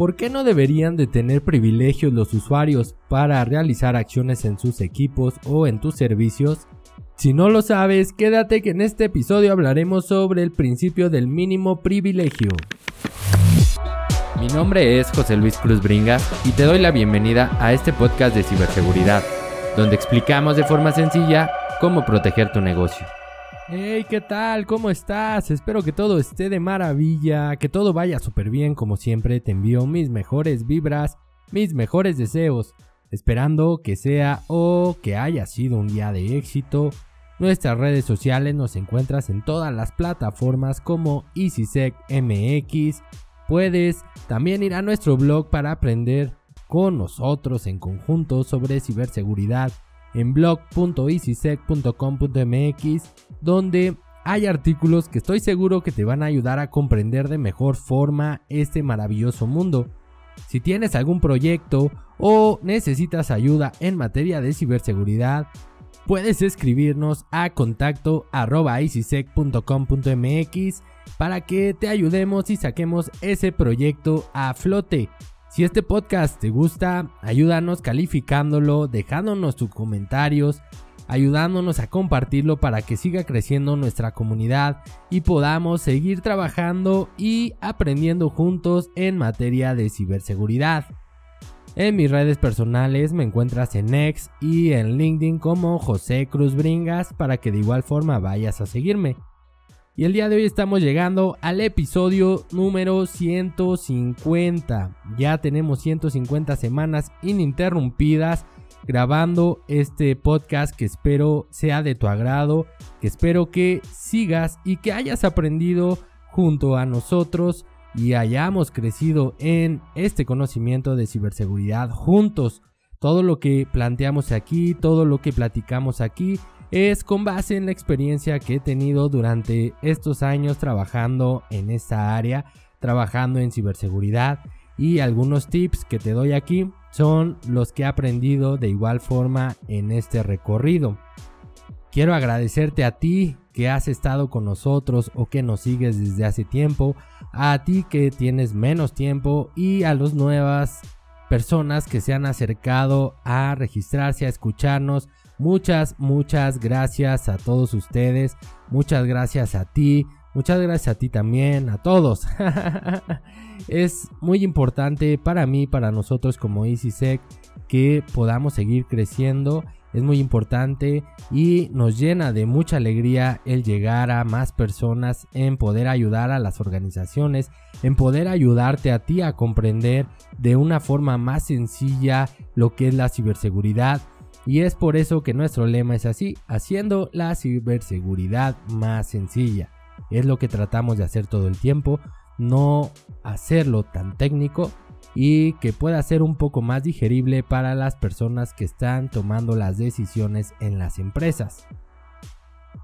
¿Por qué no deberían de tener privilegios los usuarios para realizar acciones en sus equipos o en tus servicios? Si no lo sabes, quédate que en este episodio hablaremos sobre el principio del mínimo privilegio. Mi nombre es José Luis Cruz Bringas y te doy la bienvenida a este podcast de ciberseguridad, donde explicamos de forma sencilla cómo proteger tu negocio. Hey, ¿qué tal? ¿Cómo estás? Espero que todo esté de maravilla, que todo vaya súper bien como siempre. Te envío mis mejores vibras, mis mejores deseos, esperando que sea o que haya sido un día de éxito. Nuestras redes sociales nos encuentras en todas las plataformas como EasySecMX. Puedes también ir a nuestro blog para aprender con nosotros en conjunto sobre ciberseguridad en blog.easysec.com.mx donde hay artículos que estoy seguro que te van a ayudar a comprender de mejor forma este maravilloso mundo. Si tienes algún proyecto o necesitas ayuda en materia de ciberseguridad, puedes escribirnos a contacto para que te ayudemos y saquemos ese proyecto a flote. Si este podcast te gusta, ayúdanos calificándolo, dejándonos tus comentarios, ayudándonos a compartirlo para que siga creciendo nuestra comunidad y podamos seguir trabajando y aprendiendo juntos en materia de ciberseguridad. En mis redes personales me encuentras en X y en LinkedIn como José Cruz Bringas para que de igual forma vayas a seguirme. Y el día de hoy estamos llegando al episodio número 150. Ya tenemos 150 semanas ininterrumpidas grabando este podcast que espero sea de tu agrado, que espero que sigas y que hayas aprendido junto a nosotros y hayamos crecido en este conocimiento de ciberseguridad juntos. Todo lo que planteamos aquí, todo lo que platicamos aquí es con base en la experiencia que he tenido durante estos años trabajando en esta área, trabajando en ciberseguridad y algunos tips que te doy aquí son los que he aprendido de igual forma en este recorrido. Quiero agradecerte a ti que has estado con nosotros o que nos sigues desde hace tiempo, a ti que tienes menos tiempo y a las nuevas personas que se han acercado a registrarse, a escucharnos, Muchas, muchas gracias a todos ustedes. Muchas gracias a ti. Muchas gracias a ti también, a todos. es muy importante para mí, para nosotros como EasySec, que podamos seguir creciendo. Es muy importante y nos llena de mucha alegría el llegar a más personas, en poder ayudar a las organizaciones, en poder ayudarte a ti a comprender de una forma más sencilla lo que es la ciberseguridad y es por eso que nuestro lema es así, haciendo la ciberseguridad más sencilla. Es lo que tratamos de hacer todo el tiempo, no hacerlo tan técnico y que pueda ser un poco más digerible para las personas que están tomando las decisiones en las empresas.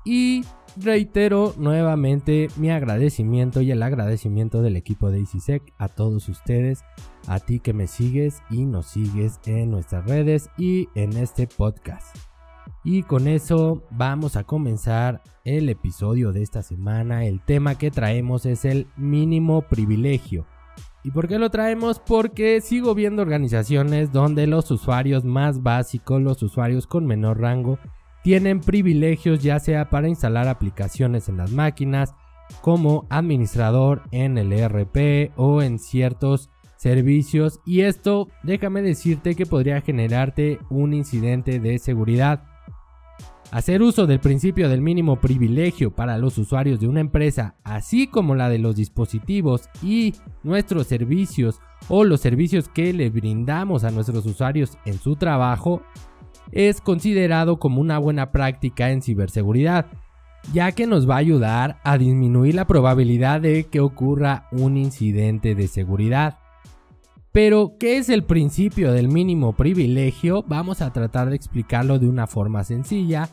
Y reitero nuevamente mi agradecimiento y el agradecimiento del equipo de EasySec a todos ustedes, a ti que me sigues y nos sigues en nuestras redes y en este podcast. Y con eso vamos a comenzar el episodio de esta semana. El tema que traemos es el mínimo privilegio. ¿Y por qué lo traemos? Porque sigo viendo organizaciones donde los usuarios más básicos, los usuarios con menor rango, tienen privilegios ya sea para instalar aplicaciones en las máquinas, como administrador en el ERP o en ciertos servicios y esto déjame decirte que podría generarte un incidente de seguridad. Hacer uso del principio del mínimo privilegio para los usuarios de una empresa, así como la de los dispositivos y nuestros servicios o los servicios que le brindamos a nuestros usuarios en su trabajo, es considerado como una buena práctica en ciberseguridad, ya que nos va a ayudar a disminuir la probabilidad de que ocurra un incidente de seguridad. Pero, ¿qué es el principio del mínimo privilegio? Vamos a tratar de explicarlo de una forma sencilla,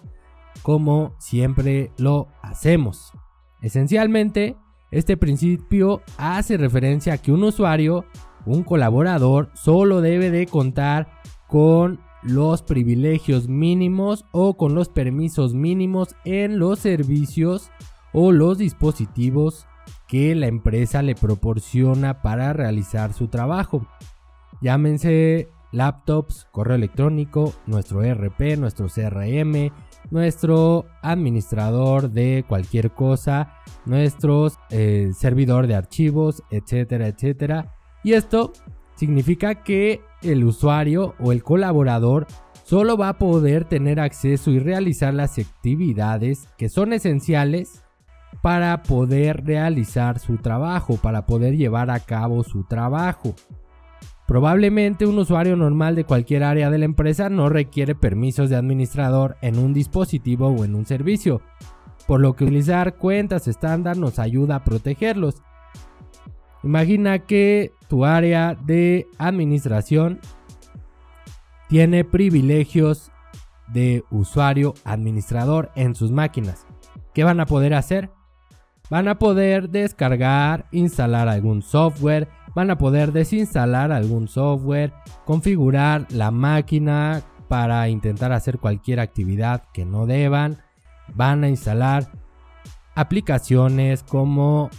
como siempre lo hacemos. Esencialmente, este principio hace referencia a que un usuario, un colaborador, solo debe de contar con los privilegios mínimos o con los permisos mínimos en los servicios o los dispositivos que la empresa le proporciona para realizar su trabajo. Llámense laptops, correo electrónico, nuestro ERP, nuestro CRM, nuestro administrador de cualquier cosa, nuestro eh, servidor de archivos, etcétera, etcétera. Y esto significa que el usuario o el colaborador solo va a poder tener acceso y realizar las actividades que son esenciales para poder realizar su trabajo, para poder llevar a cabo su trabajo. Probablemente un usuario normal de cualquier área de la empresa no requiere permisos de administrador en un dispositivo o en un servicio, por lo que utilizar cuentas estándar nos ayuda a protegerlos. Imagina que tu área de administración tiene privilegios de usuario administrador en sus máquinas. ¿Qué van a poder hacer? Van a poder descargar, instalar algún software, van a poder desinstalar algún software, configurar la máquina para intentar hacer cualquier actividad que no deban, van a instalar aplicaciones como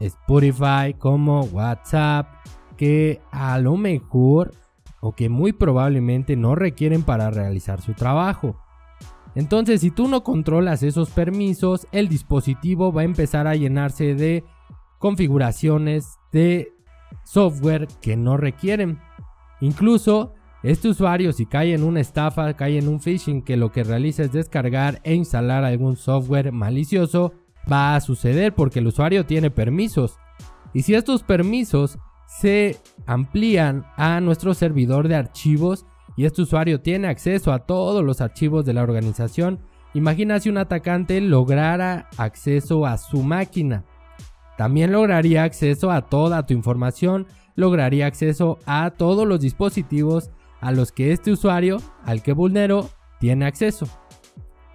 Spotify, como WhatsApp, que a lo mejor o que muy probablemente no requieren para realizar su trabajo. Entonces, si tú no controlas esos permisos, el dispositivo va a empezar a llenarse de configuraciones de software que no requieren. Incluso, este usuario si cae en una estafa, cae en un phishing que lo que realiza es descargar e instalar algún software malicioso, va a suceder porque el usuario tiene permisos. Y si estos permisos se amplían a nuestro servidor de archivos y este usuario tiene acceso a todos los archivos de la organización, imagina si un atacante lograra acceso a su máquina. También lograría acceso a toda tu información, lograría acceso a todos los dispositivos a los que este usuario, al que vulneró, tiene acceso.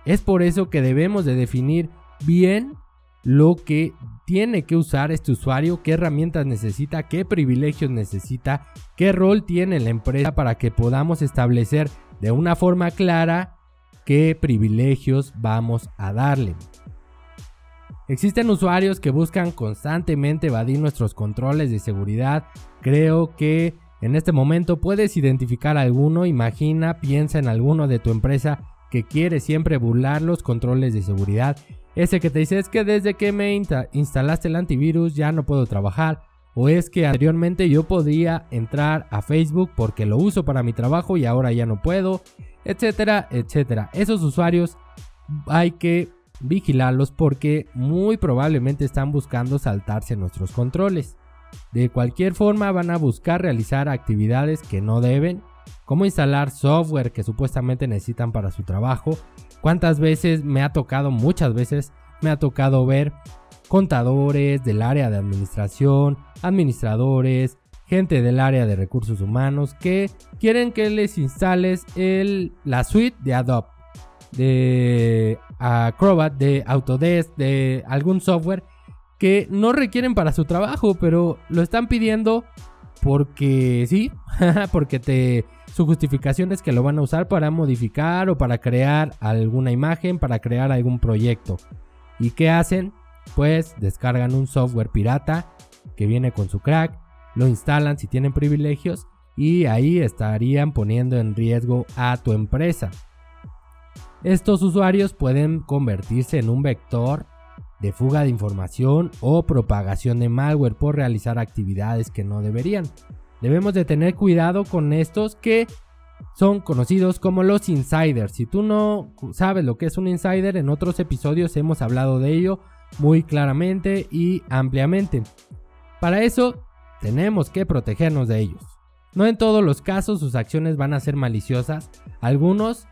Es por eso que debemos de definir bien lo que tiene que usar este usuario, qué herramientas necesita, qué privilegios necesita, qué rol tiene la empresa para que podamos establecer de una forma clara qué privilegios vamos a darle. Existen usuarios que buscan constantemente evadir nuestros controles de seguridad. Creo que en este momento puedes identificar alguno, imagina, piensa en alguno de tu empresa que quiere siempre burlar los controles de seguridad. Ese que te dice es que desde que me instalaste el antivirus ya no puedo trabajar. O es que anteriormente yo podía entrar a Facebook porque lo uso para mi trabajo y ahora ya no puedo. Etcétera, etcétera. Esos usuarios hay que vigilarlos porque muy probablemente están buscando saltarse nuestros controles. De cualquier forma van a buscar realizar actividades que no deben, como instalar software que supuestamente necesitan para su trabajo. ¿Cuántas veces me ha tocado, muchas veces me ha tocado ver contadores del área de administración, administradores, gente del área de recursos humanos que quieren que les instales la suite de Adobe de Acrobat, de Autodesk, de algún software que no requieren para su trabajo, pero lo están pidiendo porque sí, porque te su justificación es que lo van a usar para modificar o para crear alguna imagen, para crear algún proyecto. ¿Y qué hacen? Pues descargan un software pirata que viene con su crack, lo instalan si tienen privilegios y ahí estarían poniendo en riesgo a tu empresa. Estos usuarios pueden convertirse en un vector de fuga de información o propagación de malware por realizar actividades que no deberían. Debemos de tener cuidado con estos que son conocidos como los insiders. Si tú no sabes lo que es un insider, en otros episodios hemos hablado de ello muy claramente y ampliamente. Para eso tenemos que protegernos de ellos. No en todos los casos sus acciones van a ser maliciosas, algunos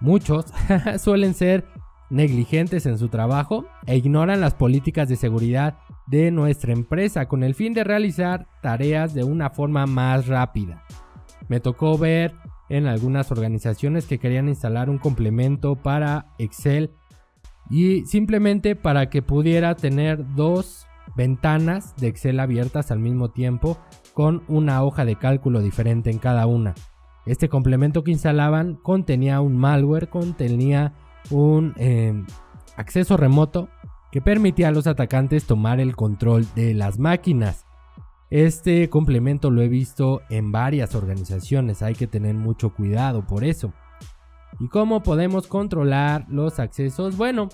Muchos suelen ser negligentes en su trabajo e ignoran las políticas de seguridad de nuestra empresa con el fin de realizar tareas de una forma más rápida. Me tocó ver en algunas organizaciones que querían instalar un complemento para Excel y simplemente para que pudiera tener dos ventanas de Excel abiertas al mismo tiempo con una hoja de cálculo diferente en cada una. Este complemento que instalaban contenía un malware, contenía un em, acceso remoto que permitía a los atacantes tomar el control de las máquinas. Este complemento lo he visto en varias organizaciones, hay que tener mucho cuidado por eso. ¿Y cómo podemos controlar los accesos? Bueno,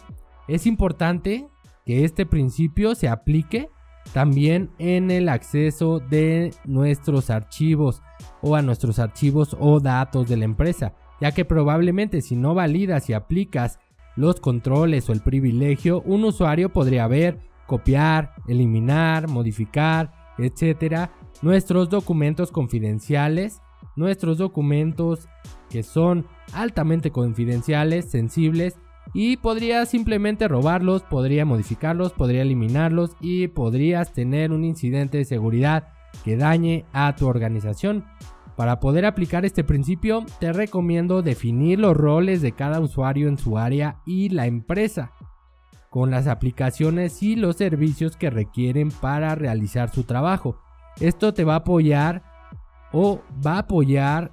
es importante que este principio se aplique también en el acceso de nuestros archivos o a nuestros archivos o datos de la empresa, ya que probablemente si no validas y aplicas los controles o el privilegio, un usuario podría ver, copiar, eliminar, modificar, etcétera, nuestros documentos confidenciales, nuestros documentos que son altamente confidenciales, sensibles y podría simplemente robarlos, podría modificarlos, podría eliminarlos y podrías tener un incidente de seguridad que dañe a tu organización. Para poder aplicar este principio, te recomiendo definir los roles de cada usuario en su área y la empresa, con las aplicaciones y los servicios que requieren para realizar su trabajo. Esto te va a apoyar o va a apoyar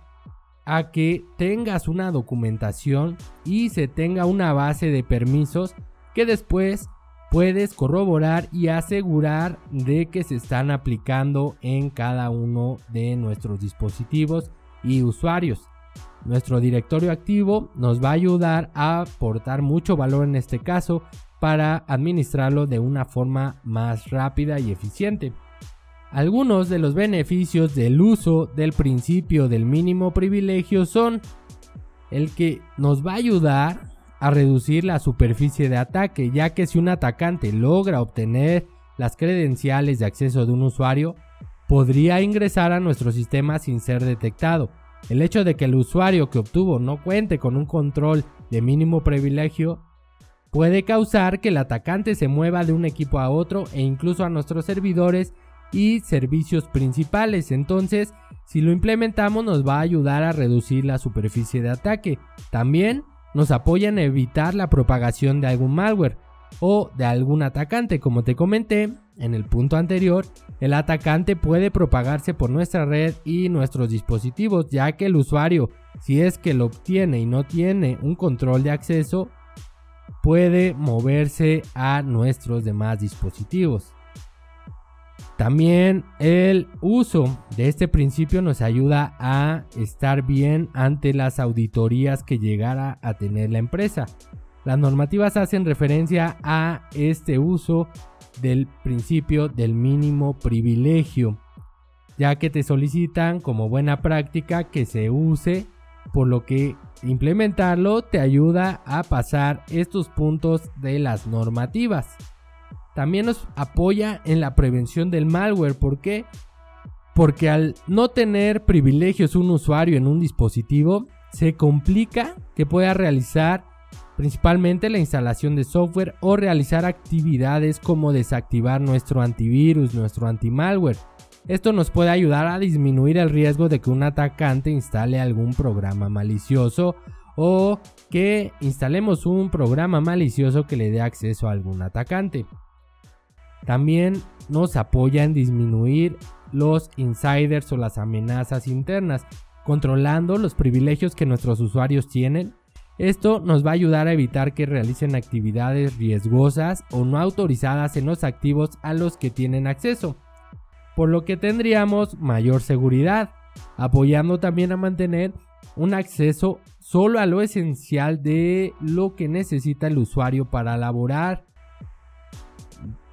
a que tengas una documentación y se tenga una base de permisos que después puedes corroborar y asegurar de que se están aplicando en cada uno de nuestros dispositivos y usuarios. Nuestro directorio activo nos va a ayudar a aportar mucho valor en este caso para administrarlo de una forma más rápida y eficiente. Algunos de los beneficios del uso del principio del mínimo privilegio son el que nos va a ayudar a reducir la superficie de ataque, ya que si un atacante logra obtener las credenciales de acceso de un usuario, podría ingresar a nuestro sistema sin ser detectado. El hecho de que el usuario que obtuvo no cuente con un control de mínimo privilegio puede causar que el atacante se mueva de un equipo a otro e incluso a nuestros servidores y servicios principales. Entonces, si lo implementamos nos va a ayudar a reducir la superficie de ataque. También nos apoya en evitar la propagación de algún malware o de algún atacante. Como te comenté en el punto anterior, el atacante puede propagarse por nuestra red y nuestros dispositivos, ya que el usuario, si es que lo obtiene y no tiene un control de acceso, puede moverse a nuestros demás dispositivos. También el uso de este principio nos ayuda a estar bien ante las auditorías que llegara a tener la empresa. Las normativas hacen referencia a este uso del principio del mínimo privilegio, ya que te solicitan como buena práctica que se use, por lo que implementarlo te ayuda a pasar estos puntos de las normativas. También nos apoya en la prevención del malware. ¿Por qué? Porque al no tener privilegios un usuario en un dispositivo, se complica que pueda realizar principalmente la instalación de software o realizar actividades como desactivar nuestro antivirus, nuestro antimalware. Esto nos puede ayudar a disminuir el riesgo de que un atacante instale algún programa malicioso o que instalemos un programa malicioso que le dé acceso a algún atacante. También nos apoya en disminuir los insiders o las amenazas internas, controlando los privilegios que nuestros usuarios tienen. Esto nos va a ayudar a evitar que realicen actividades riesgosas o no autorizadas en los activos a los que tienen acceso, por lo que tendríamos mayor seguridad, apoyando también a mantener un acceso solo a lo esencial de lo que necesita el usuario para laborar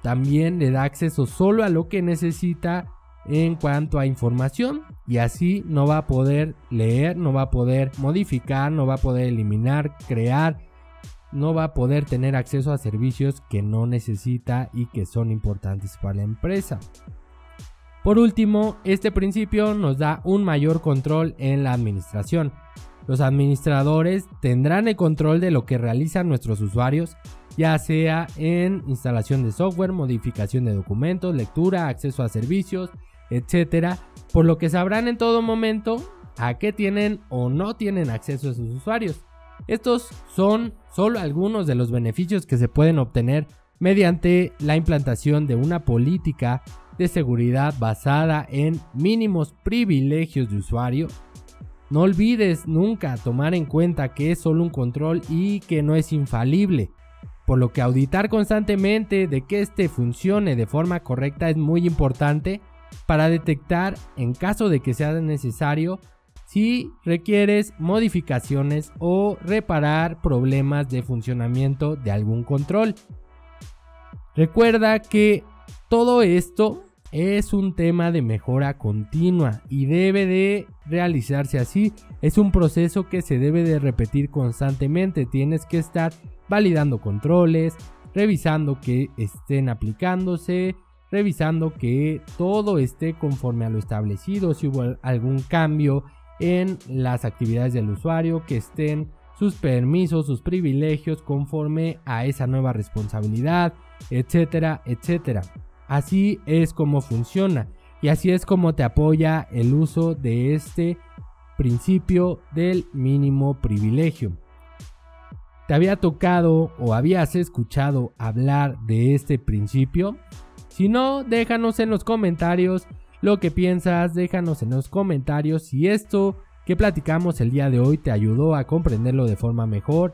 también le da acceso solo a lo que necesita en cuanto a información y así no va a poder leer, no va a poder modificar, no va a poder eliminar, crear, no va a poder tener acceso a servicios que no necesita y que son importantes para la empresa. Por último, este principio nos da un mayor control en la administración. Los administradores tendrán el control de lo que realizan nuestros usuarios ya sea en instalación de software, modificación de documentos, lectura, acceso a servicios, etcétera, por lo que sabrán en todo momento a qué tienen o no tienen acceso a sus usuarios. Estos son solo algunos de los beneficios que se pueden obtener mediante la implantación de una política de seguridad basada en mínimos privilegios de usuario. No olvides nunca tomar en cuenta que es solo un control y que no es infalible por lo que auditar constantemente de que este funcione de forma correcta es muy importante para detectar en caso de que sea necesario si requieres modificaciones o reparar problemas de funcionamiento de algún control. Recuerda que todo esto es un tema de mejora continua y debe de realizarse así. Es un proceso que se debe de repetir constantemente. Tienes que estar validando controles, revisando que estén aplicándose, revisando que todo esté conforme a lo establecido, si hubo algún cambio en las actividades del usuario, que estén sus permisos, sus privilegios conforme a esa nueva responsabilidad, etcétera, etcétera. Así es como funciona y así es como te apoya el uso de este principio del mínimo privilegio. ¿Te había tocado o habías escuchado hablar de este principio? Si no, déjanos en los comentarios lo que piensas, déjanos en los comentarios si esto que platicamos el día de hoy te ayudó a comprenderlo de forma mejor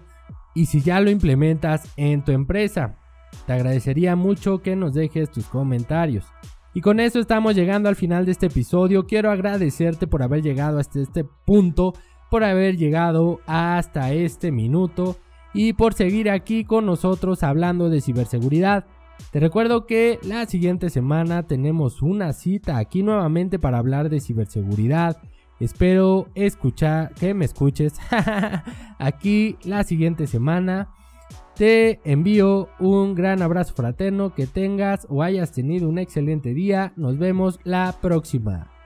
y si ya lo implementas en tu empresa. Te agradecería mucho que nos dejes tus comentarios. Y con eso estamos llegando al final de este episodio. Quiero agradecerte por haber llegado hasta este punto, por haber llegado hasta este minuto y por seguir aquí con nosotros hablando de ciberseguridad. Te recuerdo que la siguiente semana tenemos una cita aquí nuevamente para hablar de ciberseguridad. Espero escuchar que me escuches aquí la siguiente semana. Te envío un gran abrazo fraterno, que tengas o hayas tenido un excelente día. Nos vemos la próxima.